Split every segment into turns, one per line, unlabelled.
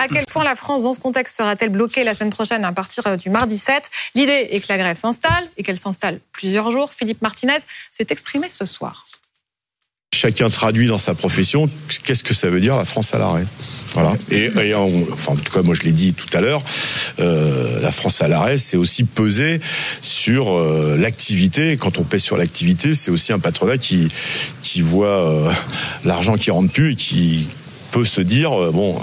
À quel point la France, dans ce contexte, sera-t-elle bloquée la semaine prochaine à partir du mardi 7 L'idée est que la grève s'installe et qu'elle s'installe plusieurs jours. Philippe Martinez s'est exprimé ce soir.
Chacun traduit dans sa profession qu'est-ce que ça veut dire la France à l'arrêt. Voilà. Et, enfin, en tout cas, moi je l'ai dit tout à l'heure, euh, la France à l'arrêt, c'est aussi peser sur euh, l'activité. Quand on pèse sur l'activité, c'est aussi un patronat qui voit euh, l'argent qui rentre plus et qui peut se dire euh, bon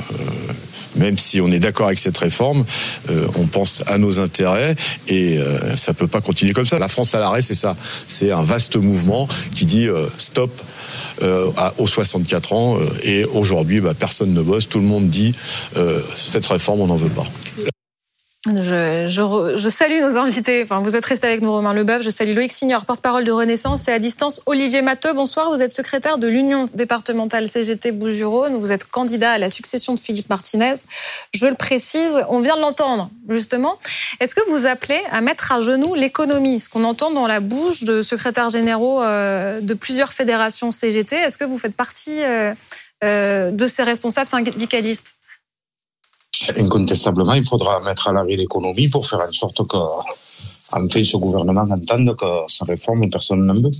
même si on est d'accord avec cette réforme, euh, on pense à nos intérêts et euh, ça peut pas continuer comme ça. La France à l'arrêt, c'est ça. C'est un vaste mouvement qui dit euh, stop à, aux 64 ans et aujourd'hui, bah, personne ne bosse. Tout le monde dit cette réforme, on n'en veut pas.
Je, je, je, salue nos invités. Enfin, vous êtes resté avec nous, Romain Leboeuf. Je salue Loïc Signor, porte-parole de Renaissance. Et à distance, Olivier Matteux. Bonsoir. Vous êtes secrétaire de l'Union départementale CGT Bouches-du-Rhône. Vous êtes candidat à la succession de Philippe Martinez. Je le précise, on vient de l'entendre, justement. Est-ce que vous appelez à mettre à genoux l'économie Ce qu'on entend dans la bouche de secrétaires généraux euh, de plusieurs fédérations CGT. Est-ce que vous faites partie euh, euh, de ces responsables syndicalistes?
Incontestablement, il faudra mettre à l'arrêt l'économie pour faire en sorte que, enfin, ce gouvernement entende que sa réforme, personne n'en veut.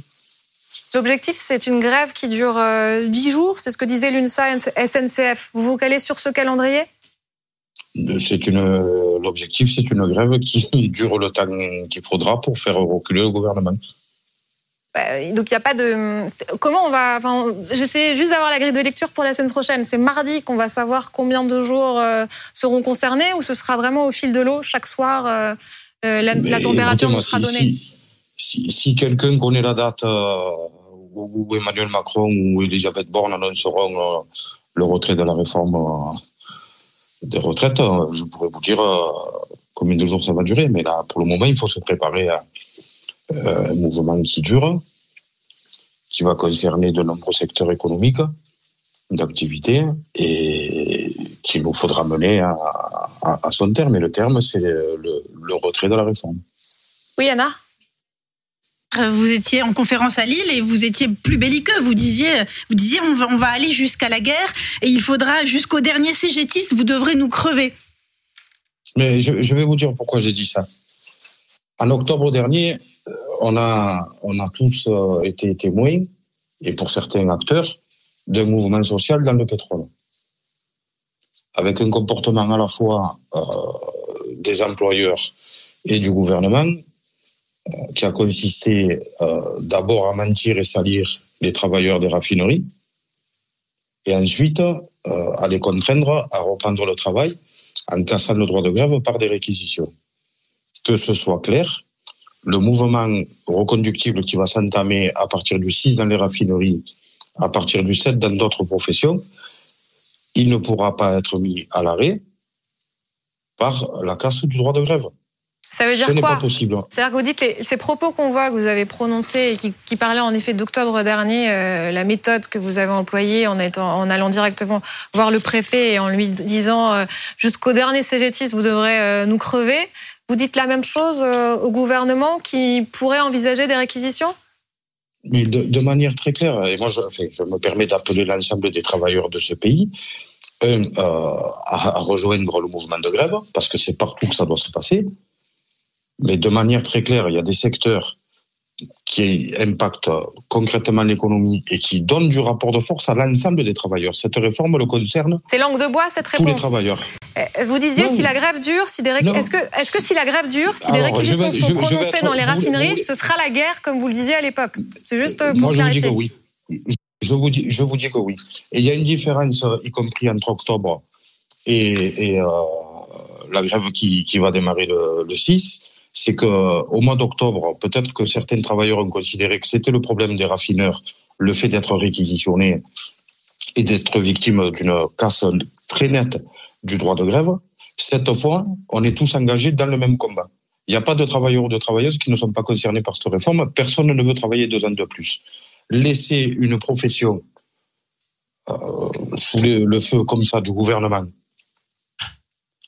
L'objectif, c'est une grève qui dure 10 euh, jours. C'est ce que disait l'UNSA SNCF. Vous vous calez sur ce calendrier?
C'est une l'objectif, c'est une grève qui dure le temps qu'il faudra pour faire reculer le gouvernement.
Bah, donc il n'y a pas de. Comment on va. Enfin, J'essaie juste d'avoir la grille de lecture pour la semaine prochaine. C'est mardi qu'on va savoir combien de jours euh, seront concernés ou ce sera vraiment au fil de l'eau chaque soir euh, euh, la, température nous sera donnée.
Si, quelqu'un connaît la date où Emmanuel Macron ou Elisabeth Borne annonceront le retrait de la réforme des retraites, je pourrais vous dire combien de jours ça va durer. Mais là, pour le moment, il faut se préparer à un mouvement qui dure, qui va concerner de nombreux secteurs économiques d'activité et qu'il nous faudra mener à, son terme. Et le terme, c'est le, retrait de la réforme.
Oui, Anna?
Vous étiez en conférence à Lille et vous étiez plus belliqueux. Vous disiez, vous disiez, on va, on va aller jusqu'à la guerre et il faudra jusqu'au dernier CGTiste, vous devrez nous crever.
Mais je, je vais vous dire pourquoi j'ai dit ça. En octobre dernier, on a, tous euh, été témoins, et pour certains acteurs, d'un mouvement social dans le pétrole. Avec un comportement à la fois euh, des employeurs et du gouvernement, euh, qui a consisté d'abord à mentir et salir les travailleurs des raffineries, et ensuite à les contraindre à reprendre le travail en cassant le droit de grève par des réquisitions. Que ce soit clair, le mouvement reconductible qui va s'entamer à partir du 6 dans les raffineries, à partir du 7 dans d'autres professions, il ne pourra pas être mis à l'arrêt par la casse du droit de grève.
Ça veut dire
Ce n'est
quoi
pas possible.
C'est-à-dire que vous dites ces propos qu'on voit, que vous avez prononcés et qui, parlaient en effet d'octobre dernier, euh, la méthode que vous avez employée en, étant, en allant directement voir le préfet et en lui disant euh, jusqu'au dernier CGTiste, vous devrez euh, nous crever. Vous dites la même chose euh, au gouvernement qui pourrait envisager des réquisitions?
Mais de, manière très claire, et moi je, me permets d'appeler l'ensemble des travailleurs de ce pays, un, euh, à, rejoindre le mouvement de grève, parce que c'est partout que ça doit se passer, mais de manière très claire, il y a des secteurs qui impactent concrètement l'économie et qui donnent du rapport de force à l'ensemble des travailleurs. Cette réforme le concerne.
C'est langue de bois cette réponse.
Tous les travailleurs.
Euh, vous disiez si la grève dure, si des est-ce que est-ce que si la grève dure, si des réquisitions sont prononcées dans les raffineries, ce sera la guerre comme vous le disiez à l'époque? C'est juste pour
Moi, je vous dis que oui. Je vous dis, je vous dis que oui. Et il y a une différence, y compris entre octobre et, et euh, la grève qui, qui va démarrer le, le 6 c'est que au mois d'octobre, peut-être que certains travailleurs ont considéré que c'était le problème des raffineurs, le fait d'être réquisitionnés et d'être victime d'une casse très nette du droit de grève. Cette fois, on est tous engagés dans le même combat. Il n'y a pas de travailleurs ou de travailleuses qui ne sont pas concernés par cette réforme. Personne ne veut travailler deux ans de plus. Laisser une profession euh, sous le feu comme ça du gouvernement,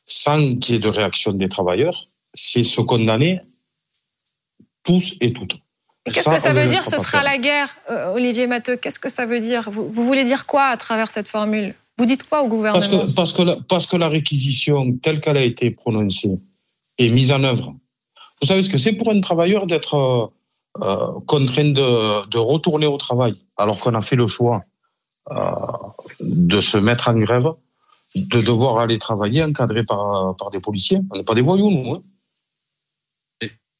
sans qu'il y ait de réaction des travailleurs, c'est se condamner tous et toutes.
Qu'est-ce que ça veut dire Ce sera la guerre, euh, Olivier Matteux. Qu'est-ce que ça veut dire? Vous, voulez dire quoi à travers cette formule? Vous dites quoi au gouvernement
parce que, parce, que la, parce que la réquisition telle qu'elle a été prononcée est mise en œuvre. Vous savez ce que c'est pour un travailleur d'être euh, euh contraint de, de, retourner au travail alors qu'on a fait le choix euh, de se mettre en grève, de devoir aller travailler encadré par, par des policiers? On n'est pas des voyous, nous. Hein.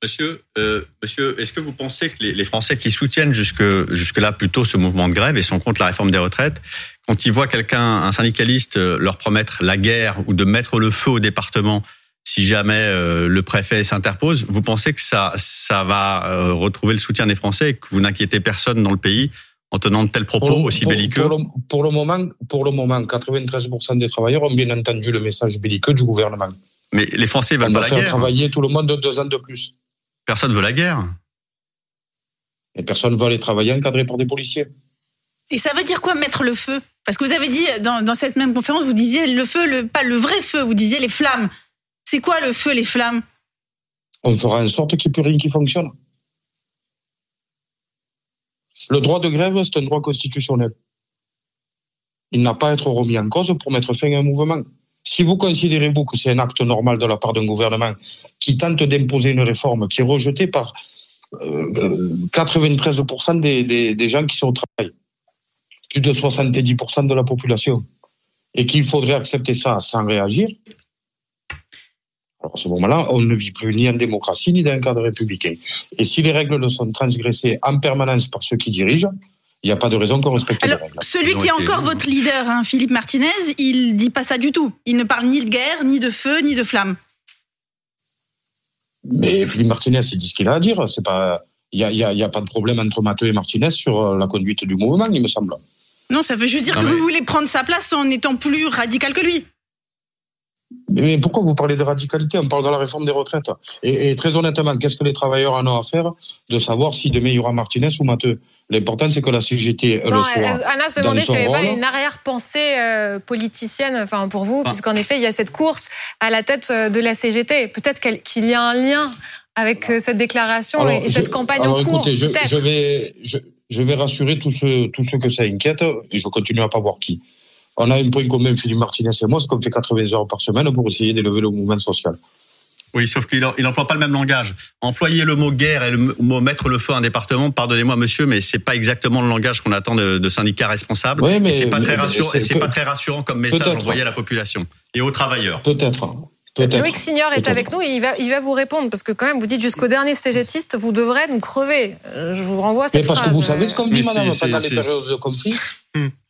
Monsieur, euh, monsieur, est-ce que vous pensez que les, les Français qui soutiennent jusque jusque-là plutôt ce mouvement de grève et sont contre la réforme des retraites, quand ils voient quelqu'un, un syndicaliste, euh, leur promettre la guerre ou de mettre le feu au département si jamais euh, le préfet s'interpose, vous pensez que ça ça va euh, retrouver le soutien des Français et que vous n'inquiétez personne dans le pays en tenant de tels propos
pour,
aussi
pour,
belliqueux
pour le, pour le, moment, pour le moment, 93% des travailleurs ont bien entendu le message belliqueux du gouvernement.
Mais les Français veulent
On
pas
va
la
faire
guerre.
travailler tout le monde de deux ans de plus.
Personne veut la guerre.
Et personne ne veut aller travailler encadré par des policiers.
Et ça veut dire quoi mettre le feu? Parce que vous avez dit dans, dans, cette même conférence, vous disiez le feu, le, pas le vrai feu, vous disiez les flammes. C'est quoi le feu, les flammes?
On fera en sorte qu'il n'y ait plus rien qui fonctionne. Le droit de grève, c'est un droit constitutionnel. Il n'a pas à être remis en cause pour mettre fin à un mouvement. Si vous considérez, vous, que c'est un acte normal de la part d'un gouvernement qui tente d'imposer une réforme qui est rejetée par euh, 93% des, des, des gens qui sont au travail, plus de 70% de la population, et qu'il faudrait accepter ça sans réagir, alors à ce moment-là, on ne vit plus ni en démocratie ni dans un cadre républicain. Et si les règles sont transgressées en permanence par ceux qui dirigent, il n'y a pas de raison qu'on respecte
Alors,
les règles.
Celui qui est encore votre leader, hein, Philippe Martinez, il dit pas ça du tout. Il ne parle ni de guerre, ni de feu, ni de flamme.
Mais Philippe Martinez, il dit ce qu'il a à dire. C'est pas, il y a, pas de problème entre Mathieu et Martinez sur euh, la conduite du mouvement, il me semble.
Non, ça veut juste dire non, que mais... vous voulez prendre sa place en étant plus radical que lui.
Mais pourquoi vous parlez de radicalité? On parle de la réforme des retraites. Et, et très honnêtement, qu'est-ce que les travailleurs en ont à faire de savoir si demain il y aura Martinez ou Matteux L'important, c'est que la CGT
non,
le soit.
Anna se demandait s'il n'y avait pas une arrière-pensée euh, politicienne enfin, pour vous, ah. puisqu'en effet, il y a cette course à la tête euh, de la CGT. Peut-être qu'il y a un lien avec euh, cette déclaration alors, et, et, cette campagne
alors,
en cours.
Écoutez, je, je, vais, je, je, vais rassurer tous ceux, tous ceux que ça inquiète et je continue à pas voir qui on a un point commun, Philippe Martinez et moi, c'est qu'on fait 80 heures par semaine pour essayer d'élever le mouvement social.
Oui, sauf qu'il n'emploie pas le même langage. Employer le mot guerre et le mot mettre le feu à un département, pardonnez-moi monsieur, mais c'est pas exactement le langage qu'on attend de, de, syndicats responsables.
Oui, mais
c'est pas très
mais,
rassurant. Pas très rassurant comme message envoyé à la population et aux travailleurs.
Peut-être.
Loïc Signor est avec nous et il va, il va vous répondre parce que quand même vous dites jusqu'au dernier CGTiste vous devrez nous crever. Je vous renvoie cette
Mais parce
phrase.
que vous savez ce qu'on dit, madame,
c'est-
pendant les périodes de conflit.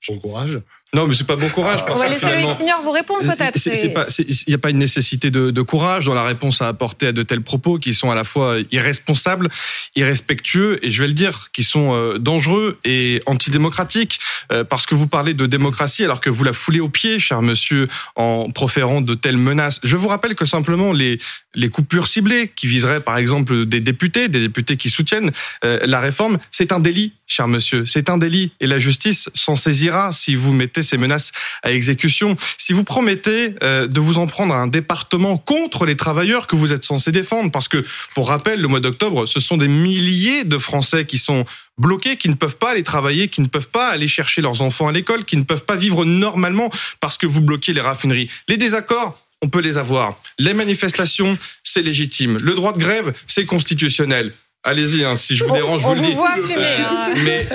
Bon courage. Non, mais c'est pas bon courage.
On
parce
va laisser Loïc Signor vous répondre peut-être.
Il n'y a pas une nécessité de, de courage dans la réponse à apporter à de tels propos qui sont à la fois irresponsables, irrespectueux et je vais le dire, qui sont euh, dangereux et antidémocratiques euh, parce que vous parlez de démocratie alors que vous la foulez au pied, cher monsieur, en proférant de telles menaces. Je vous rappelle que simplement les les coupures ciblées qui viseraient par exemple des députés, des députés qui soutiennent euh, la réforme, c'est un délit, cher monsieur, c'est un délit et la justice s'en saisira si vous mettez ces menaces à exécution. Si vous promettez euh, de vous en prendre à un département contre les travailleurs que vous êtes censé défendre, parce que pour rappel, le mois d'octobre, ce sont des milliers de Français qui sont bloqués, qui ne peuvent pas aller travailler, qui ne peuvent pas aller chercher leurs enfants à l'école, qui ne peuvent pas vivre normalement parce que vous bloquez les raffineries. Les désaccords, on peut les avoir. Les manifestations, c'est légitime. Le droit de grève, c'est constitutionnel. Allez-y, hein, si je vous
On-
dérange, je
on
vous le
vous
dis.
voit fumer, hein.
Mais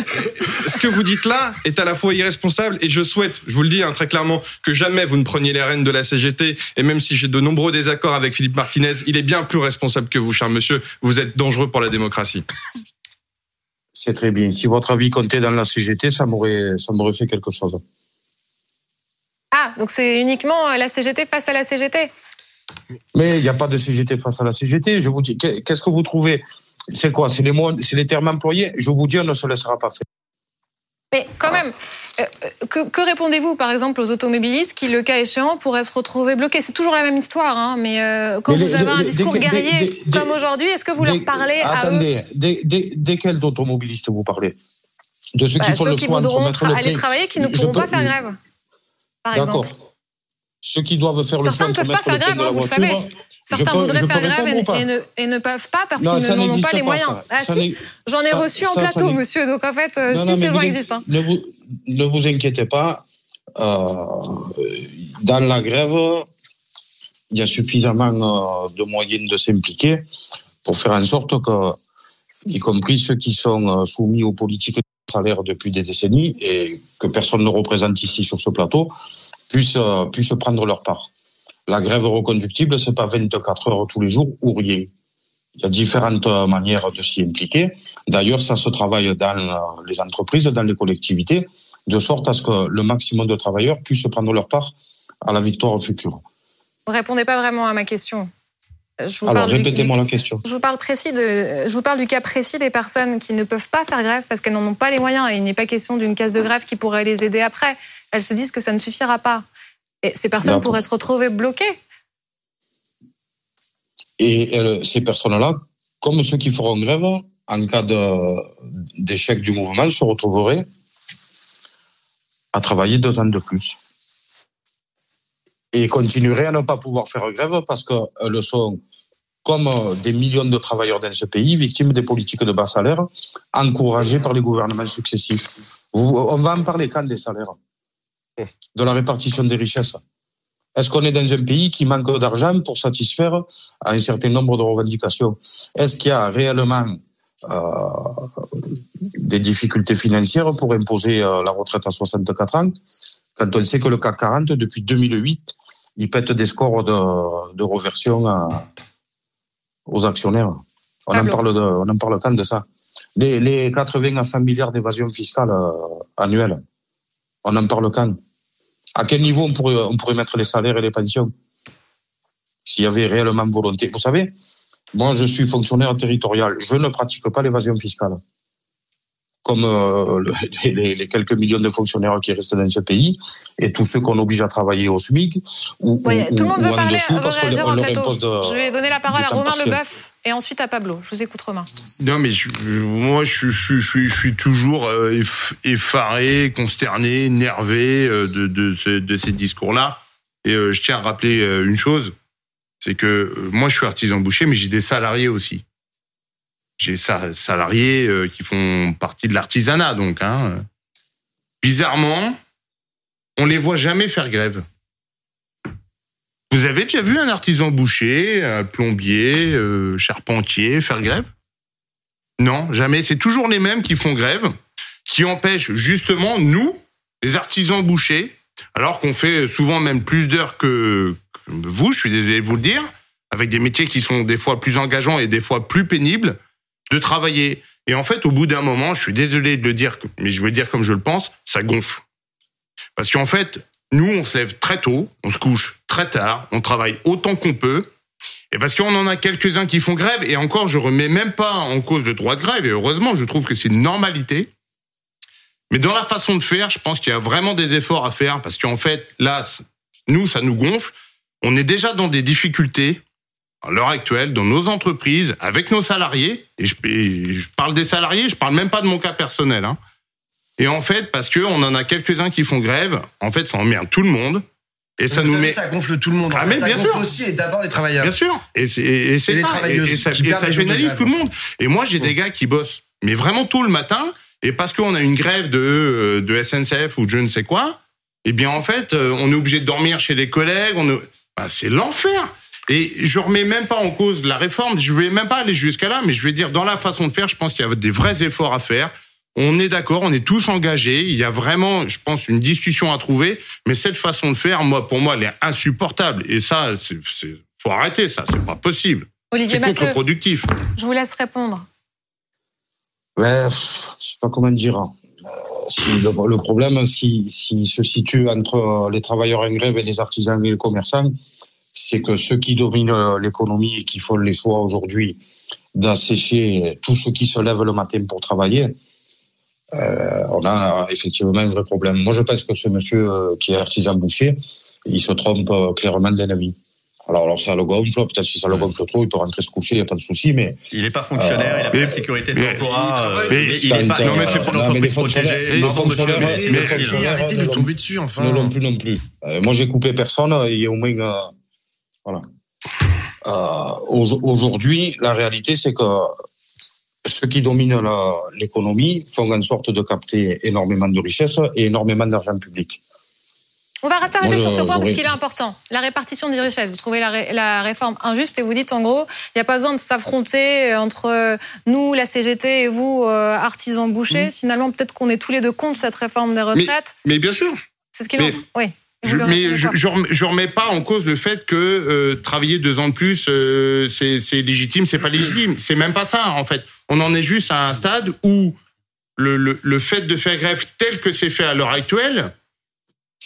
ce que vous dites là est à la fois irresponsable et je souhaite, je vous le dis hein, très clairement, que jamais vous ne preniez les rênes de la CGT. Et même si j'ai de nombreux désaccords avec Philippe Martinez, il est bien plus responsable que vous, cher monsieur. Vous êtes dangereux pour la démocratie.
C'est très bien. Si votre avis comptait dans la CGT, ça m'aurait, ça m'aurait fait quelque chose.
Ah, donc c'est uniquement euh, la CGT face à la CGT.
Mais il n'y a pas de CGT face à la CGT. Je vous dis, qu'est- qu'est-ce que vous trouvez? C'est quoi? C'est les mots, c'est les termes employés? Je vous dis, on ne se laissera pas faire.
Mais quand même, euh, que, que répondez-vous par exemple aux automobilistes qui, le cas échéant, pourraient se retrouver bloqués? C'est toujours la même histoire, hein, mais euh, quand
Mais
vous
les-
avez un discours
des-
guerrier
des-
comme aujourd'hui, est-ce que vous leur
Des-
parlez à eux?
Attendez, des, desquels d'automobilistes vous parlez? De ceux
Bah,
qui font
Ceux
le
qui voudront
le
aller travailler, qui ne pourront pas faire grève, par exemple.
Ceux qui doivent faire le choix
Certains ne
entre
peuvent pas
mettre
faire
le
grève,
de la
hein, vous le
voiture.
savez. Certains
peux-
voudraient faire grève et, et ne, et ne peuvent pas parce qu'ils n'en ont pas les
pas,
moyens. Ah si, j'en ai
ça-
reçu en
ça, ça
plateau, monsieur. Donc en fait, euh,
Non,
si
non,
ces gens
vous
existent.
Ne vous, ne vous inquiétez pas. dans la grève, il y a suffisamment de moyens de s'impliquer pour faire en sorte que, y compris ceux qui sont soumis aux politiques de salaire depuis des décennies et que personne ne représente ici sur ce plateau, puissent, puissent prendre leur part. La grève reconductible, c'est pas 24 heures tous les jours ou rien. Il y a différentes manières de s'y impliquer. D'ailleurs, ça se travaille dans les entreprises, dans les collectivités, de sorte à ce que le maximum de travailleurs puissent prendre leur part à la victoire future.
Vous répondez pas vraiment à ma question.
Je vous Alors, répétez-moi la question.
Je vous parle précis de, je vous parle du cas précis des personnes qui ne peuvent pas faire grève parce qu'elles n'en ont pas les moyens et il n'est pas question d'une case de grève qui pourrait les aider après. Elles se disent que ça ne suffira pas. Et ces personnes pourraient se retrouver bloquées.
Et euh, ces personnes-là, comme ceux qui feront grève, en cas d'échec du mouvement, se retrouveraient à travailler deux ans de plus. Et continueraient à ne pas pouvoir faire grève parce qu'elles sont, comme euh, des millions de travailleurs dans ce pays, victimes des politiques de bas salaire, encouragées par les gouvernements successifs. On va en parler quand des salaires De la répartition des richesses. Est-ce qu'on est dans un pays qui manque d'argent pour satisfaire un certain nombre de revendications? Est-ce qu'il y a réellement euh, des difficultés financières pour imposer euh, la retraite à 64 ans? Quand on sait que le CAC 40, depuis 2008, il pète des scores de, de reversion aux actionnaires. On en, parle de, on en parle quand de ça les, les 80 à 100 milliards d'évasion fiscale euh, annuelle, on en parle quand? À quel niveau on pourrait, on pourrait mettre les salaires et les pensions? S'il y avait réellement volonté. Vous savez, moi, je suis fonctionnaire territorial. Je ne pratique pas l'évasion fiscale. Comme euh, les, quelques millions de fonctionnaires qui restent dans ce pays et tous ceux qu'on oblige à travailler au SMIC
ou, tout le monde veut parler, parce qu'on leur impose de, Je vais donner la parole à Romain Leboeuf et ensuite à Pablo. Je vous écoute, Romain.
Non, mais moi, je, je, je, je, suis toujours euh, effaré, consterné, énervé euh, de, de, de ces discours-là. Et je tiens à rappeler une chose, c'est que moi, je suis artisan boucher, mais j'ai des salariés aussi. J'ai salariés qui font partie de l'artisanat, donc. Hein. Bizarrement, on les voit jamais faire grève. Vous avez déjà vu un artisan boucher, un plombier, euh, charpentier faire grève? Non, jamais. C'est toujours les mêmes qui font grève, qui empêchent justement nous, les artisans bouchers, alors qu'on fait souvent même plus d'heures que, vous, je suis désolé de vous le dire, avec des métiers qui sont des fois plus engageants et des fois plus pénibles, de travailler. Et en fait, au bout d'un moment, je suis désolé de le dire, mais je vais le dire comme je le pense, ça gonfle. Parce qu'en fait, nous, on se lève très tôt, on se couche très tard, on travaille autant qu'on peut. Et parce qu'on en a quelques-uns qui font grève, et encore, je remets même pas en cause le droit de grève, et heureusement, je trouve que c'est une normalité. Mais dans la façon de faire, je pense qu'il y a vraiment des efforts à faire, parce qu'en fait, là, nous, ça nous gonfle. On est déjà dans des difficultés, à l'heure actuelle, dans nos entreprises, avec nos salariés, et je, parle des salariés, je parle même pas de mon cas personnel, hein. Et en fait, parce que on en a quelques-uns qui font grève, en fait, ça emmerde tout le monde. Et ça nous met.
Ça gonfle tout le monde.
Ah, mais
ça
bien
gonfle
sûr.
aussi, et d'abord les travailleurs.
Bien sûr. Et c'est et, c'est ça. Et, ça, et ça pénalise tout le monde. Et moi, j'ai des gars qui bossent, mais vraiment tôt le matin. Et parce qu'on a une grève de, euh, de SNCF ou de je ne sais quoi, eh bien, en fait, euh, on est obligé de dormir chez les collègues. On bah, c'est l'enfer. Et je remets même pas en cause la réforme. Je vais même pas aller jusqu'à là, mais je vais dire dans la façon de faire, je pense qu'il y a des vrais efforts à faire. On est d'accord, on est tous engagés. Il y a vraiment, je pense, une discussion à trouver. Mais cette façon de faire, moi, pour moi, elle est insupportable. Et ça, c'est, faut arrêter ça. C'est pas possible.
Olivier
c'est contre-productif.
Je vous laisse répondre.
Ouais, je sais pas comment dire. Euh, le, problème, s'il si, se situe entre les travailleurs en grève et les artisans et les commerçants, c'est que ceux qui dominent l'économie et qui font les choix aujourd'hui d'assécher tous ceux qui se lèvent le matin pour travailler, euh, on a effectivement un vrai problème. Moi, je pense que ce monsieur euh, qui est artisan boucher, il se trompe euh, clairement d'ennemi. Alors, alors ça le gonfle, peut-être si ça le gonfle trop, il peut rentrer se coucher, il n'y a pas de souci, mais...
Il n'est pas fonctionnaire, il n'a pas de sécurité de l'emploi,
il n'est pas... Non, mais c'est pour l'entreprise protégée.
Mais il a arrêté de lui tomber dessus, enfin...
Non, non plus, non plus. moi, j'ai coupé personne, il y a au moins... voilà. Aujourd'hui, la réalité, c'est que ceux qui dominent l'économie font en sorte de capter énormément de richesses et énormément d'argent public.
On va s'arrêter sur ce point parce qu'il est important. La répartition des richesses. Vous trouvez la, ré- la réforme injuste et vous dites en gros, il n'y a pas besoin de s'affronter euh, entre euh, nous, la CGT, et vous, euh, artisans bouchers. Finalement, peut-être qu'on est tous les deux contre cette réforme des retraites.
Mais bien sûr.
C'est ce qu'il entre. Oui.
Je, mais je,
pas.
je remets, je remets pas en cause le fait que euh, travailler deux ans de plus, euh, c'est légitime, c'est pas légitime. C'est même pas ça, en fait. On en est juste à un stade où le, le, le fait de faire grève tel que c'est fait à l'heure actuelle,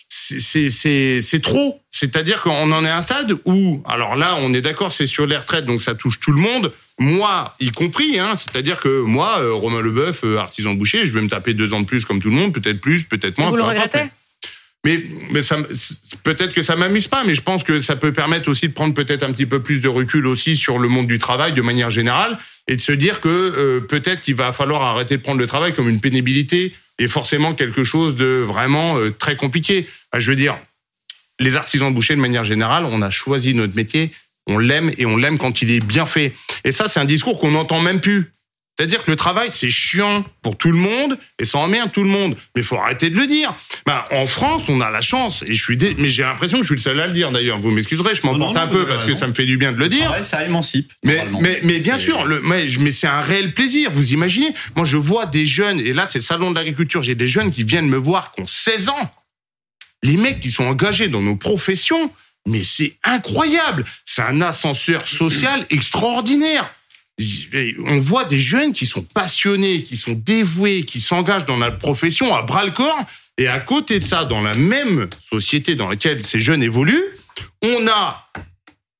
c'est- trop. C'est-à-dire qu'on en est à un stade où, alors là, on est d'accord, c'est sur les retraites, donc ça touche tout le monde, moi y compris. Hein, C'est-à-dire que moi, euh, Romain Leboeuf, euh, artisan boucher, je vais me taper deux ans de plus comme tout le monde, peut-être plus, peut-être moins.
Vous le
peu
regrettez?
Mais, mais ça, peut-être que ça m'amuse pas, mais je pense que ça peut permettre aussi de prendre peut-être un petit peu plus de recul aussi sur le monde du travail de manière générale et de se dire que euh, peut-être qu'il va falloir arrêter de prendre le travail comme une pénibilité et forcément quelque chose de vraiment euh, très compliqué. Je veux dire, les artisans bouchers de manière générale, on a choisi notre métier, on l'aime et on l'aime quand il est bien fait. Et ça, c'est un discours qu'on n'entend même plus. C'est-à-dire que le travail, c'est chiant pour tout le monde et ça emmerde tout le monde. Mais il faut arrêter de le dire. Ben, en France, on a la chance et je suis dé... mais j'ai l'impression que je suis le seul à le dire d'ailleurs. Vous m'excuserez, je m'emporte
non,
un peu parce que ça me fait du bien de le dire.
Ouais, ça émancipe.
Mais, mais, mais bien sûr, le, mais, mais c'est un réel plaisir. Vous imaginez Moi, je vois des jeunes, et là, c'est le salon de l'agriculture, j'ai des jeunes qui viennent me voir qui ont 16 ans. Les mecs qui sont engagés dans nos professions, mais c'est incroyable. C'est un ascenseur social extraordinaire. On voit des jeunes qui sont passionnés, qui sont dévoués, qui s'engagent dans la profession à bras le corps. Et à côté de ça, dans la même société dans laquelle ces jeunes évoluent, on a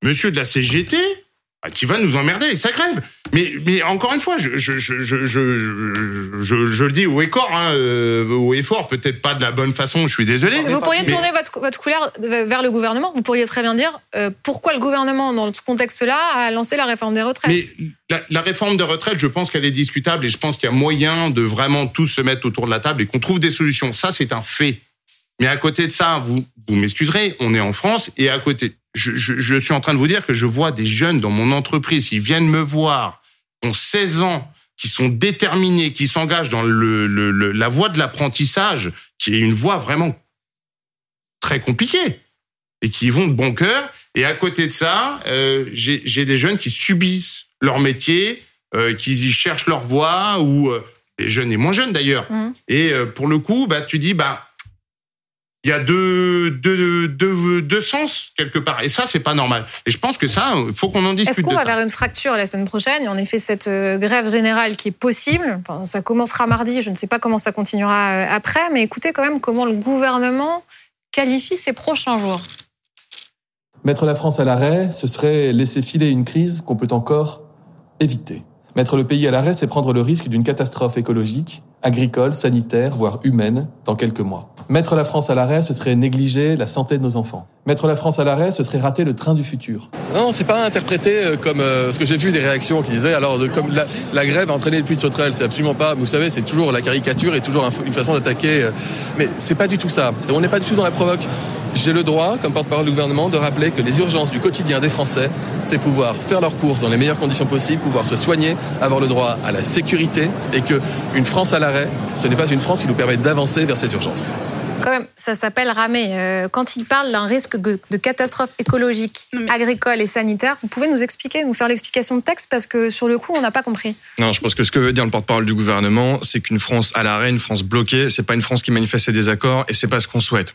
monsieur de la CGT qui va nous emmerder sa grève. Mais, mais encore une fois, je, je, je, je, je, le dis au corps, hein, euh, au et fort, peut-être pas de la bonne façon, je suis désolé.
Vous pourriez tourner votre, votre couleur vers le gouvernement. Vous pourriez très bien dire euh, pourquoi le gouvernement, dans ce contexte-là, a lancé la réforme des retraites.
Mais la, la réforme de retraite, je pense qu'elle est discutable et je pense qu'il y a moyen de vraiment tous se mettre autour de la table et qu'on trouve des solutions. Ça, c'est un fait. Mais à côté de ça, vous, vous m'excuserez, on est en France et à côté, je, je, je suis en train de vous dire que je vois des jeunes dans mon entreprise qui viennent me voir, qui ont 16 ans, qui sont déterminés, qui s'engagent dans le, le- le- la voie de l'apprentissage, qui est une voie vraiment très compliquée et qui y vont de bon cœur. Et à côté de ça, euh, j'ai des jeunes qui subissent leur métier, euh, qui y cherchent leur voie, ou euh, des jeunes et moins jeunes d'ailleurs.
Mhm.
Et pour le coup, bah, tu dis, bah, il y a deux, deux, deux, deux sens quelque part. Et ça, c'est pas normal. Et je pense que ça, il faut qu'on en
Est-ce
discute
qu'on
de
va
ça.
vers une fracture la semaine prochaine Il y a en effet cette euh, grève générale qui est possible. Enfin, ça commencera mardi, je ne sais pas comment ça continuera euh, après, mais écoutez quand même comment le gouvernement qualifie ces prochains jours.
Mettre la France à l'arrêt, ce serait laisser filer une crise qu'on peut encore éviter. Mettre le pays à l'arrêt, c'est prendre le risque d'une catastrophe écologique, agricole, sanitaire, voire humaine, dans quelques mois. Mettre la France à l'arrêt, ce serait négliger la santé de nos enfants. Mettre la France à l'arrêt, ce serait rater le train du futur. Non, c'est pas interprété euh, comme euh, ce que j'ai vu des réactions qui disaient alors comme la, la grève a entraîné le puits de sauterelle, c'est absolument pas. Vous savez, c'est toujours la caricature et toujours un- une façon d'attaquer. euh, mais c'est pas du tout ça. On n'est pas du tout dans la provoque. J'ai le droit, comme porte-parole du gouvernement, de rappeler que les urgences du quotidien des Français, c'est pouvoir faire leurs courses dans les meilleures conditions possibles, pouvoir se soigner, avoir le droit à la sécurité, et que une France à l'arrêt, ce n'est pas une France qui nous permet d'avancer vers ces urgences.
Quand même, ça s'appelle ramer. Euh, quand il parle d'un risque de catastrophe écologique,
mais-
agricole et sanitaire, vous pouvez nous expliquer, nous faire l'explication de texte parce que sur le coup, on n'a pas compris.
Non, je pense que ce que veut dire le porte-parole du gouvernement, c'est qu'une France à l'arrêt, une France bloquée, c'est pas une France qui manifeste ses désaccords et c'est pas ce qu'on souhaite.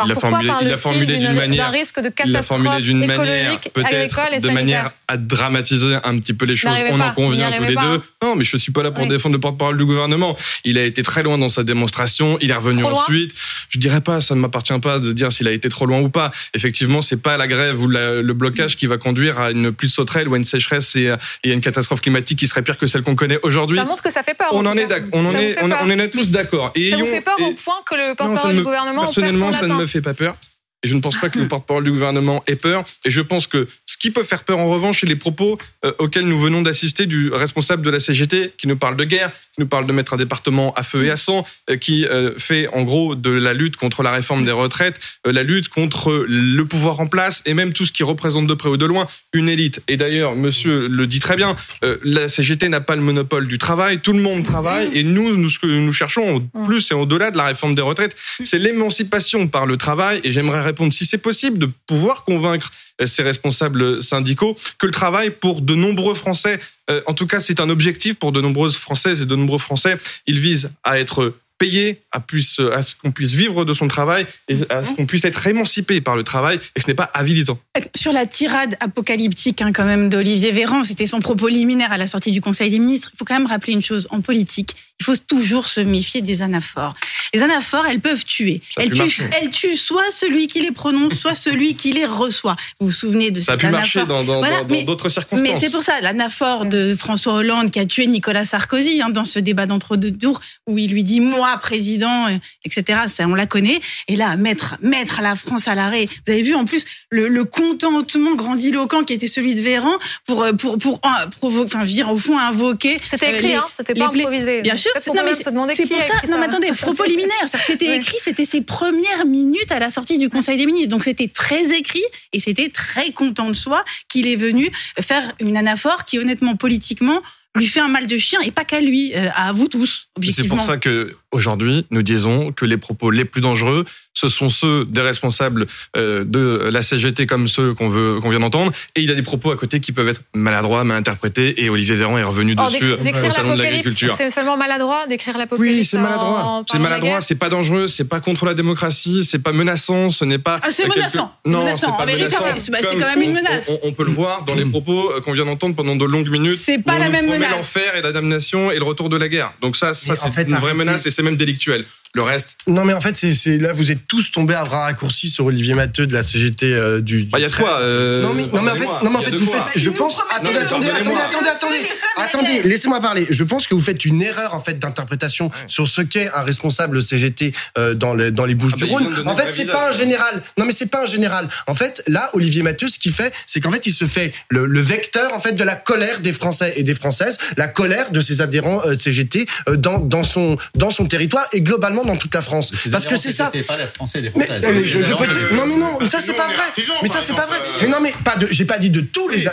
Alors,
Il a formulé- il a
parle-t-il
formulé d'une manière-
risque de
Il
catastrophe
formulé d'une manière, peut-être de manière à dramatiser un petit peu les choses. On
pas,
en convient tous les deux. Non, mais je suis pas là pour
Oui.
défendre le porte-parole du gouvernement. Il a été très loin dans sa démonstration. Il est revenu
Trop loin
ensuite. Je dirais pas, ça ne m'appartient pas de dire s'il a été trop loin ou pas. Effectivement, c'est pas la grève ou la- le blocage qui va conduire à une pluie de sauterelles ou à une sécheresse et, et à une catastrophe climatique qui serait pire que celle qu'on connaît aujourd'hui.
Ça montre que ça fait peur.
On
en
est. On en est, on, on en est tous d'accord.
Ça vous fait peur
et-
au point que le porte-parole du
me-
gouvernement perd
Personnellement,
son
ça ne
lapin
me fait pas peur. Et je ne pense pas que le porte-parole du gouvernement ait peur. Et je pense que ce qui peut faire peur, en revanche, c'est les propos euh, auxquels nous venons d'assister du responsable de la CGT, qui nous parle de guerre, nous parle de mettre un département à feu et à sang, euh, qui euh, fait en gros de la lutte contre la réforme des retraites, euh, la lutte contre le pouvoir en place et même tout ce qui représente de près ou de loin une élite. Et d'ailleurs, monsieur le dit très bien, la CGT n'a pas le monopole du travail, tout le monde travaille et nous, nous ce que nous cherchons au plus et au-delà de la réforme des retraites, c'est l'émancipation par le travail et j'aimerais répondre si c'est possible de pouvoir convaincre ces responsables syndicaux que le travail pour de nombreux Français, en tout cas c'est un objectif pour de nombreuses Françaises et de nombreux Français, il vise à être payé, à, puisse, à ce qu'on puisse vivre de son travail et à ce qu'on puisse être émancipé par le travail et ce n'est pas avilisant.
Sur la tirade apocalyptique hein, quand même d'Olivier Véran, c'était son propos liminaire à la sortie du Conseil des ministres. Il faut quand même rappeler une chose, en politique, il faut toujours se méfier des anaphores. Les anaphores, elles peuvent tuer.
Ça a
Elles
pu
tuent,
marcher.
elles tuent soit celui qui les prononce, soit celui qui les reçoit. Vous vous souvenez de
Ça a
cette
pu marcher
anaphore
dans dans-
Voilà,
dans- dans d'autres circonstances.
mais c'est pour ça, l'anaphore de François Hollande qui a tué Nicolas Sarkozy hein, dans ce débat d'entre-deux tours où il lui dit moi président, etc. Ça, on la connaît. Et là, mettre mettre la France à l'arrêt. Vous avez vu en plus le, le contentement grandiloquent qui était celui de Véran pour pour pour, euh, provo- enfin, dire au fond invoquer.
C'était
euh,
écrit,
les-
hein, c'était pas improvisé.
Bien sûr, non, mais
même se demander
c'est
qui
pour ça.
écrit
Non, mais attendez, propos liminaire. C'était
Ouais.
écrit, c'était ses premières minutes à la sortie du Conseil des ministres. Donc c'était très écrit et c'était très content de soi qu'il est venu faire une anaphore qui, honnêtement, politiquement, lui fait un mal de chien et pas qu'à lui, euh, à vous tous,
C'est pour ça que aujourd'hui, nous disons que les propos les plus dangereux, ce sont ceux des responsables euh, de la CGT comme ceux qu'on veut qu'on vient d'entendre. Et il y a des propos à côté qui peuvent être maladroits, mal interprétés. Et Olivier Véran est revenu
Or,
dessus
décrire
au salon de l'agriculture.
C'est seulement maladroit d'écrire l'apocalypse.
Oui, c'est maladroit. C'est maladroit, c'est pas dangereux, c'est pas contre la démocratie, c'est pas menaçant, ce n'est pas.
Ah, c'est
quelque-
menaçant.
Non, c'est pas menaçant.
c'est- bah, c'est quand même une
on-
menace.
On, on peut le voir dans les propos euh, qu'on vient d'entendre pendant de longues minutes.
C'est pas la même menace.
l'enfer et la damnation et le retour de la guerre. Donc ça, ça c'est
en fait,
une vraie menace c'est même délictuel. Le reste,
Non, mais en fait, c'est là, vous êtes tous tombés à bras raccourcis sur Olivier Matteux de la CGT euh, du. du
bah, il y a de
13.
quoi euh,
Non mais, non mais en fait, non mais en fait vous
quoi.
faites, je pense, attendez, attendez, attendez, attendez, attendez, attendez, laissez-moi parler. Je pense que vous faites une erreur en fait d'interprétation sur ce qu'est un responsable CGT euh, dans les dans les Bouches
Ah
du
bah,
En
le
fait, c'est pas un général. Non mais c'est pas un général. En fait, là, Olivier Matteux, ce qu'il fait, c'est qu'en fait, il se fait le, le vecteur en fait de la colère des Français et des Françaises, la colère de ses adhérents euh, CGT euh, dans dans son dans son territoire et globalement dans toute la France. Parce que c'est ça.
pas les Français, les
Mais, euh, je, je peux te- non mais non, mais ça c'est pas vrai. Mais ça c'est pas vrai.
euh,
Mais non mais pas de, j'ai pas dit de tous les.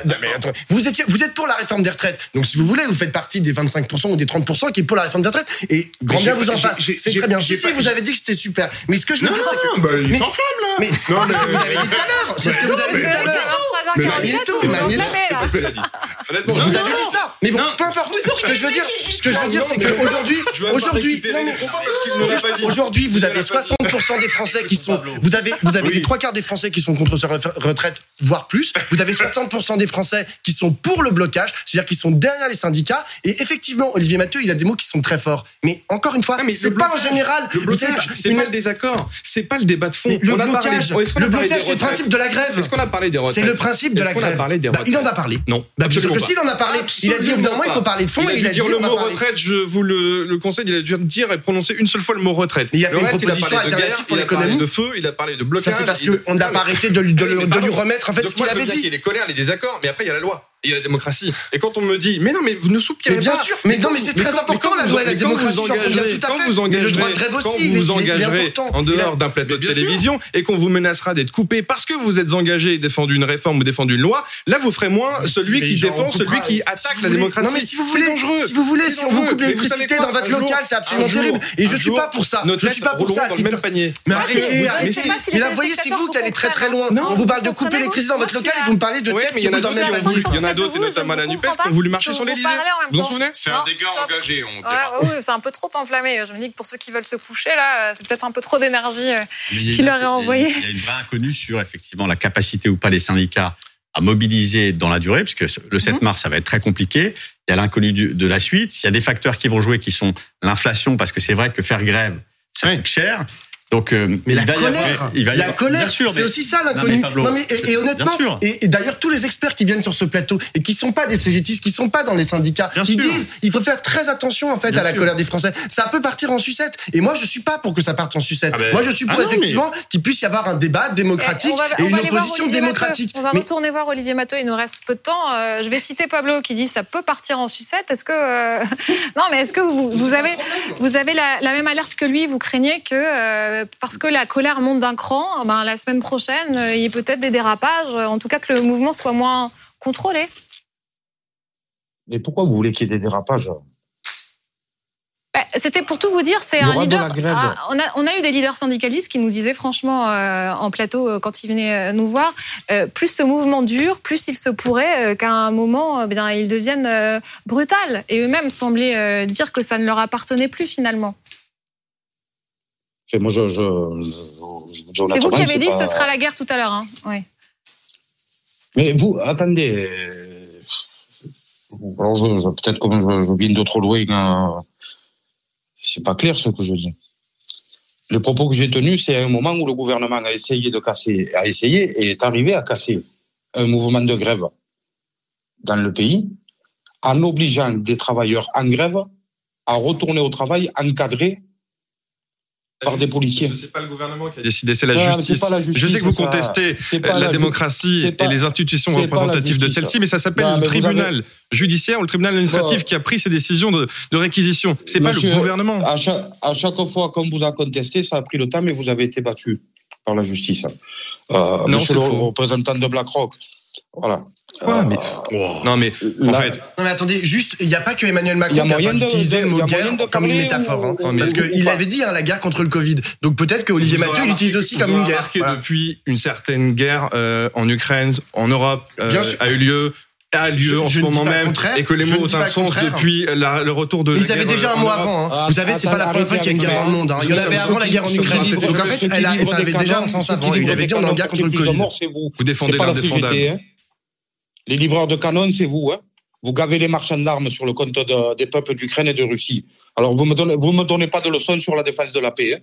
vous étiez, vous êtes pour la réforme des retraites. Donc si vous voulez, vous faites partie des 25% ou des 30% qui est pour la réforme des retraites. Et grand bien vous en fasse. C'est très bien. Si si, vous avez dit que c'était super. Mais ce que je veux dire c'est que.
bah, il s'enflamme là.
Mais- vous avez dit tout à l'heure. C'est ce que vous avez dit tout à l'heure.
Mais
Magnéto,
ce a dit. Honnêtement,
Vous
je-
avez dit ça. Mais bon, peu importe. Ce que je veux dire, ce que je veux dire, c'est qu'aujourd'hui, aujourd'hui. Aujourd'hui, vous avez
l'a pas dit.
60% des Français qui sont, vous avez, vous avez les trois quarts des Français qui sont contre sa refa- retraite, voire plus. Vous avez 60% des Français qui sont pour le blocage, c'est-à-dire qui sont derrière les syndicats. Et effectivement, Olivier Mathieu, il a des mots qui sont très forts. Mais encore une fois, c'est pas
blocage,
général.
Le blocage, c'est pas le désaccord, c'est pas le débat de fond.
le
On a parlé-
blocage, le blocage, c'est le principe de la grève.
Est-ce qu'on a parlé des retraites
C'est le principe de la grève.
parlé des
Bah, il en a parlé.
Non,
Bah,
absolument
que s'il en a parlé, il a dit au bout d'un moment, il faut parler de fond,
il a
et
dû
il a dit
dire le mot retraite, je vous le, le conseille, il a dû dire et prononcer une seule fois le mot retraite.
Mais il a fait une proposition alternative pour
il a parlé
l'économie.
de feu, il a parlé de blocage.
Ça, c'est parce qu'on n'a pas arrêté de lui, de, en fait
Donc
ce qu'il avait dit.
qu'il y ait les colères, les désaccords, mais après il y a la loi. Il y a la démocratie. Et quand on me dit, mais non, mais vous ne soupirez
Mais bien
pas.
sûr, mais non,
quand
mais
vous-
c'est très
quand-
important,
quand
la
vous-
loi et la
quand
démocratie,
vous engagerez-
tout à
quand
fait.
vous
Mais le droit de
engagerez-
grève
quand
aussi,
vous
est-
vous
est
engagerez
important.
en dehors d'un plateau de télévision et qu'on vous menacera d'être coupé parce que vous êtes engagé et défendu une réforme ou défendu une loi, là vous ferez moins
Mais
celui qui défend, celui qui attaque
vous
la démocratie.
Non mais si vous voulez, si vous voulez, si on vous coupe
vous
l'électricité dans votre local, c'est absolument terrible. Et je suis pas pour ça. Je suis
têtes
pas pour ça.
même panier.
Mais arrêtez, arrêtez. Mais là, vous voyez, c'est vous qui allez très très loin. On vous parle de
vous
couper l'électricité dans votre
suis
local et vous me parlez de
il
qui
y en a
roulent dans le même
d'autres, et notamment la NUPES, qui ont voulu marcher sur l'Élysée. Vous en souvenez
C'est un dégât engagé,
c'est un peu trop enflammé. Je me dis que pour ceux qui veulent se coucher, là, c'est peut-être un peu trop d'énergie. euh.
Mais il y a
Qui
une-
leur est envoyé.
Il y a une vraie inconnue sur effectivement la capacité ou pas des syndicats à mobiliser dans la durée, parce que le 7
Mhm.
mars, ça va être très compliqué. Il y a l'inconnu de la suite. Il y a des facteurs qui vont jouer qui sont l'inflation, parce que c'est vrai que faire grève, ça coûte cher. Donc, euh,
Mais la colère,
avoir- il va y
la
avoir-
colère, c'est
mais-
aussi ça l'inconnu.
mais
mais et, et honnêtement, et, et d'ailleurs tous les experts qui viennent sur ce plateau et qui sont pas des CGTistes, qui sont pas dans les syndicats,
Bien
ils
sûr.
disent il faut faire très attention en fait
Bien
à la
sûr.
colère des Français. Ça peut partir en sucette. Et moi je suis pas pour que ça parte en sucette.
Ah ben-
moi je suis pour
Ah non, mais-
effectivement qu'il puisse y avoir un débat démocratique
Eh, va-
et une opposition démocratique.
Matteux. On va
Mais-
retourner voir Olivier Matteux, il nous reste peu de temps. Euh, je vais citer Pablo qui dit ça peut partir en sucette. Est-ce que euh, non, mais est-ce que vous, vous avez vous avez la, la même alerte que lui Vous craignez que euh, parce que la colère monte d'un cran, ben, la semaine prochaine euh, il y ait peut-être des dérapages. euh, En tout cas que le mouvement soit moins contrôlé.
Mais pourquoi vous voulez qu'il y ait des dérapages
Bah, C'était pour tout vous dire, c'est un leader. Ah, on, a, on a eu des leaders syndicalistes qui nous disaient franchement euh, en plateau euh, quand ils venaient euh, nous voir, euh, plus ce mouvement dure, plus il se pourrait euh, qu'à un moment, euh, bien, il devienne euh, brutal. Et eux-mêmes semblaient euh, dire que ça ne leur appartenait plus finalement.
Moi, je, je, je-
C'est vous qui avez dit
pas-
ce sera la guerre tout à l'heure. Hein. Oui.
Mais vous, attendez. euh, Alors, je, je- peut-être comme je, je viens de trop loin, euh, c'est pas clair ce que je dis. Le propos que j'ai tenu, c'est à un moment où le gouvernement a essayé de casser, a essayé et est arrivé à casser un mouvement de grève dans le pays, en obligeant des travailleurs en grève à retourner au travail encadrés par des policiers.
C'est pas le gouvernement qui a décidé, c'est la,
la justice,
Je sais que vous contestez euh, la, démocratie et les institutions représentatives de celle-ci, mais ça s'appelle le tribunal judiciaire ou le tribunal administratif
Bon.
qui a pris ces décisions de, de réquisition. C'est pas le gouvernement.
À chaque, à chaque fois qu'on vous a contesté, ça a pris le temps, mais vous avez été battu par la justice. Euh,
Non,
monsieur
c'est
le
faux.
représentant de BlackRock. Voilà.
Ouais,
Euh,
mais- Non, mais en
là-
fait,
Non mais attendez, juste, il n'y a pas que Emmanuel Macron
a
qui a utilisé le mot
a
guerre comme une métaphore.
ou-
hein.
ou-
parce qu'il avait dit hein, la guerre contre le Covid. Donc peut-être que Olivier Mathieu l'utilise aussi comme une guerre. Voilà.
depuis une certaine guerre euh, en Ukraine, en Europe, euh, a eu lieu a lieu
Je-
en
je
ce moment même et que les mots ont un sens depuis la- le retour de
Mais ils avaient déjà un mot avant. hein.
Ah,
Vous savez, c'est pas la première fois qu'il y a une guerre dans le monde. hein. Il y en avait avant la guerre en Ukraine. Donc en fait, elle, a, ça avait déjà un sens avant. Il avait dit on est en
canons
guerre contre le Covid.
vous.
Défendez l'indéfendable.
Hein. Les livreurs de canons, c'est vous. Hein. Vous gavez les marchands d'armes sur le compte de- des peuples d'Ukraine et de Russie. Alors vous me donnez, vous me donnez pas de leçons sur la défense de la paix. hein.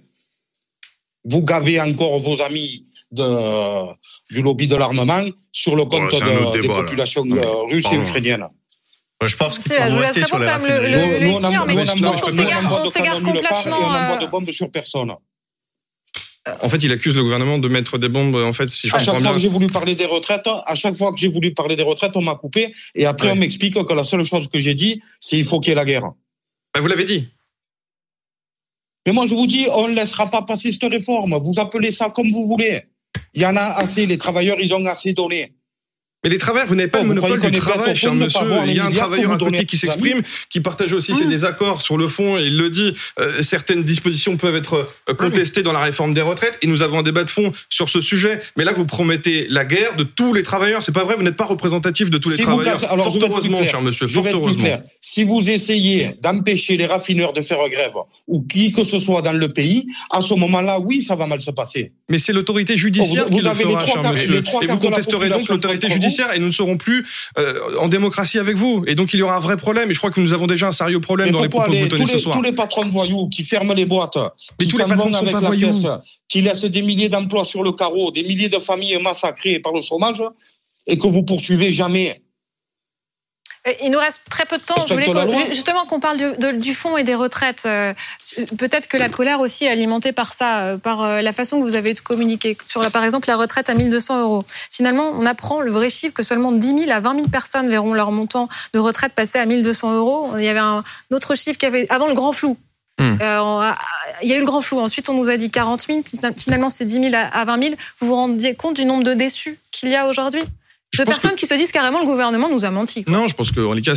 Vous gavez encore vos amis de, du lobby de l'armement sur le compte
un
de- des populations
Non,
euh, russes et ukrainiennes.
Je pense qu'il faut rester
laisse
sur raffineries.
le-
Nous, on on
s'égare-
on
on
on
complètement,
envoie
euh,
de bombes sur personne.
En fait, il accuse le gouvernement de mettre des bombes. En fait, si je
À chaque fois
bien.
que j'ai voulu parler des retraites, à chaque fois que j'ai voulu parler des retraites, on m'a coupé. Et après,
Ouais.
on m'explique que la seule chose que j'ai dit, c'est il faut qu'il y ait la guerre.
Bah, vous l'avez dit.
Mais moi, je vous dis, on ne laissera pas passer cette réforme. Vous appelez ça comme vous voulez. Il y en a assez. Les travailleurs, ils ont assez donné.
Mais les travailleurs, vous n'avez pas le monopole du travail, cher monsieur. Il y a un travailleur à côté qui s'exprime, qui partage aussi ses désaccords sur le fond, et il le dit. euh, certaines dispositions peuvent être euh, contestées dans la réforme des retraites, et nous avons un débat de fond sur ce sujet. Mais là, vous promettez la guerre de tous les travailleurs. C'est pas vrai, vous n'êtes pas représentatif de tous les
Si
travailleurs.
alors,
Fort heureusement,
clair.
cher monsieur, fort heureusement.
Si vous essayez d'empêcher les raffineurs de faire grève, ou qui que ce soit dans le pays, à ce moment-là, oui, ça va mal se passer.
Mais c'est l'autorité judiciaire
vous-
qui
vous
le
avez les trois
cher monsieur. Et vous contesterez donc l'autorité
vous.
Judiciaire et nous ne serons plus euh, en démocratie avec vous. Et donc il y aura un vrai problème. Et je crois que nous avons déjà un sérieux problème
Mais
dans les propos que
les-
vous tenez
tous,
ce
les,
soir.
tous les patrons de voyous qui ferment les boîtes,
Mais
qui
tous les
s'en
patrons
vont
ne sont
avec
pas
la
voyous.
caisse, qui laissent des milliers d'emplois sur le carreau, des milliers de familles massacrées par le chômage, et que vous poursuivez jamais.
Euh, Il nous reste très peu de temps. Je voulais
loi.
justement qu'on parle du, de- du fond et des retraites. Euh, Peut-être que la colère aussi est alimentée par ça, euh, par la façon que vous avez communiqué sur, la, par exemple, la retraite à 1200 euros. Finalement, on apprend le vrai chiffre que seulement 10 000 à 20 000 personnes verront leur montant de retraite passer à 1200 euros. Il y avait un autre chiffre qui avait avant le grand flou.
Hmm.
Euh, il y a eu le grand flou. Ensuite, on nous a dit 40 000. Finalement, c'est 10 000 à à 20 000. Vous vous rendez compte du nombre de déçus qu'il y a aujourd'hui? De
que-
personnes qui se disent carrément le gouvernement nous a menti. quoi.
Non, je pense que en les cas,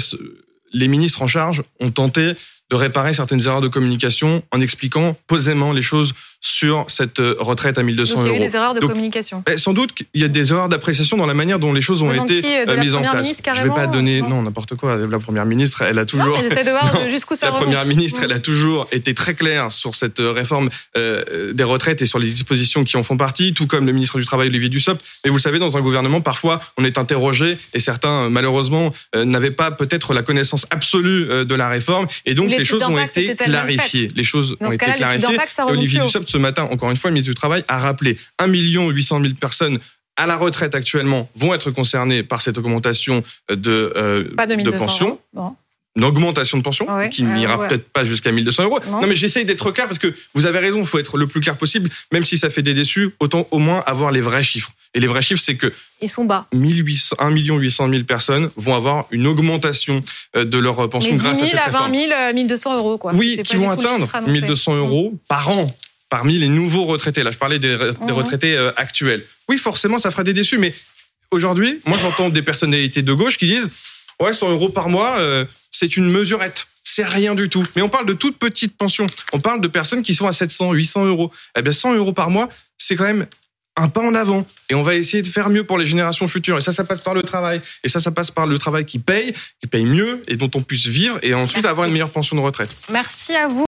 les ministres en charge ont tenté de réparer certaines erreurs de communication en expliquant posément les choses sur cette euh, retraite à 1200
Donc, il y a eu
euros.
des erreurs de
Donc,
communication.
Eh, sans doute qu'il y a des erreurs d'appréciation dans la manière dont les choses ont été
qui,
euh,
la
mises en place. Je vais pas donner
Non.
n'importe quoi. La première ministre, elle a toujours
Non, de voir
Non,
jusqu'où ça
la
remonte.
première ministre, elle a toujours été très claire sur cette euh, réforme euh, des retraites et sur les dispositions qui en font partie, tout comme le ministre du Travail, Olivier Dussopt. Mais vous le savez, dans un gouvernement, parfois, on est interrogé et certains, euh, malheureusement, euh, n'avaient pas peut-être la connaissance absolue euh, de la réforme. Et donc, les choses ont été clarifiées. Les choses
Dans
ont été clarifiées. Olivier. Dussopt ce matin, encore une fois, le ministre du Travail a rappelé 1 800 000 personnes à la retraite actuellement vont être concernées par cette augmentation de, euh,
Pas de
de
1200
pension.
euros. Bon.
Une augmentation de pension
Ouais,
qui n'ira
ouais.
peut-être pas jusqu'à 1200 euros.
Non.
Non, mais j'essaye d'être clair parce que vous avez raison, il faut être le plus clair possible, même si ça fait des déçus, autant au moins avoir les vrais chiffres. Et les vrais chiffres, c'est que
Ils sont bas.
1800, 1 800 000 personnes vont avoir une augmentation euh, de leur pension
Mais
grâce
10
à
000
cette
à 20
réforme.
000, euh, 1200 euros, quoi.
Oui, qui vont atteindre
chiffre annoncé.
1200 euros par an parmi les nouveaux retraités. Là, je parlais des, des
Mhm.
retraités euh, actuels. Oui, forcément, ça fera des déçus, mais aujourd'hui, moi, j'entends des personnalités de gauche qui disent Ouais, 100 euros par mois, euh, c'est une mesurette. C'est rien du tout. Mais on parle de toutes petites pensions. On parle de personnes qui sont à 700, 800 euros. Eh bien, 100 euros par mois, c'est quand même un pas en avant. Et on va essayer de faire mieux pour les générations futures. Et ça, ça passe par le travail. Et ça, ça passe par le travail qui paye, qui paye mieux et dont on puisse vivre et ensuite
Merci.
avoir une meilleure pension de retraite.
Merci à vous.